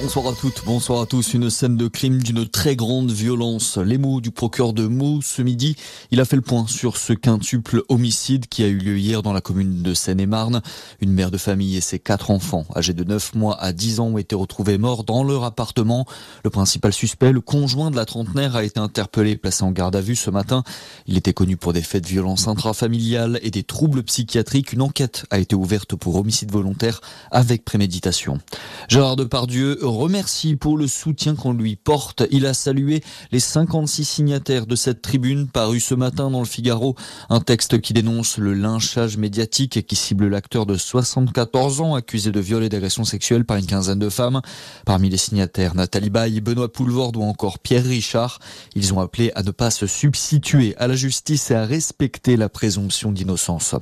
Bonsoir à toutes, bonsoir à tous. Une scène de crime d'une très grande violence. Les mots du procureur de Meaux ce midi. Il a fait le point sur ce quintuple homicide qui a eu lieu hier dans la commune de Seine-et-Marne. Une mère de famille et ses quatre enfants, âgés de 9 mois à 10 ans, ont été retrouvés morts dans leur appartement. Le principal suspect, le conjoint de la trentenaire, a été interpellé placé en garde à vue ce matin. Il était connu pour des faits de violence intrafamiliale et des troubles psychiatriques. Une enquête a été ouverte pour homicide volontaire avec préméditation. Gérard Depardieu remercie pour le soutien qu'on lui porte. Il a salué les 56 signataires de cette tribune parue ce matin dans le Figaro, un texte qui dénonce le lynchage médiatique et qui cible l'acteur de 74 ans accusé de viol et d'agression sexuelle par une quinzaine de femmes. Parmi les signataires, Nathalie Baye, Benoît Poulvord ou encore Pierre Richard. Ils ont appelé à ne pas se substituer à la justice et à respecter la présomption d'innocence.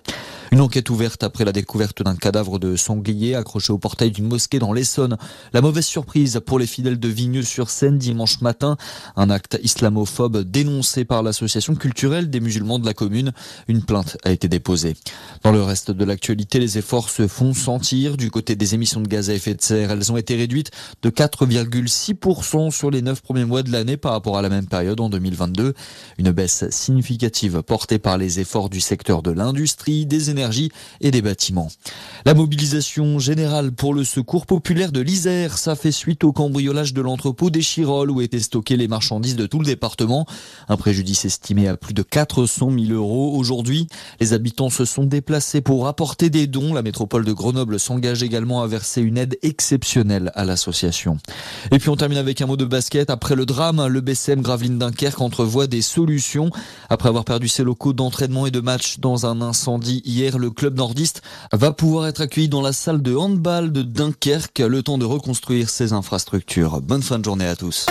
Une enquête ouverte après la découverte d'un cadavre de sanglier accroché au portail d'une mosquée dans l'Essonne. La mauvaise surprise pour les fidèles de Vigneux-sur-Seine dimanche matin. Un acte islamophobe dénoncé par l'association culturelle des musulmans de la commune. Une plainte a été déposée. Dans le reste de l'actualité, les efforts se font sentir du côté des émissions de gaz à effet de serre. Elles ont été réduites de 4,6% sur les 9 premiers mois de l'année par rapport à la même période en 2022. Une baisse significative portée par les efforts du secteur de l'industrie, des énergies et des bâtiments. La mobilisation générale pour le secours populaire de l'Isère, ça suite au cambriolage de l'entrepôt des Chirolles où étaient stockées les marchandises de tout le département. Un préjudice estimé à plus de 400 000 euros. Aujourd'hui, les habitants se sont déplacés pour apporter des dons. La métropole de Grenoble s'engage également à verser une aide exceptionnelle à l'association. Et puis on termine avec un mot de basket. Après le drame, le BCM Gravelines Dunkerque entrevoit des solutions. Après avoir perdu ses locaux d'entraînement et de match dans un incendie hier, le club nordiste va pouvoir être accueilli dans la salle de handball de Dunkerque. Le temps de reconstruire ces infrastructures. Bonne fin de journée à tous.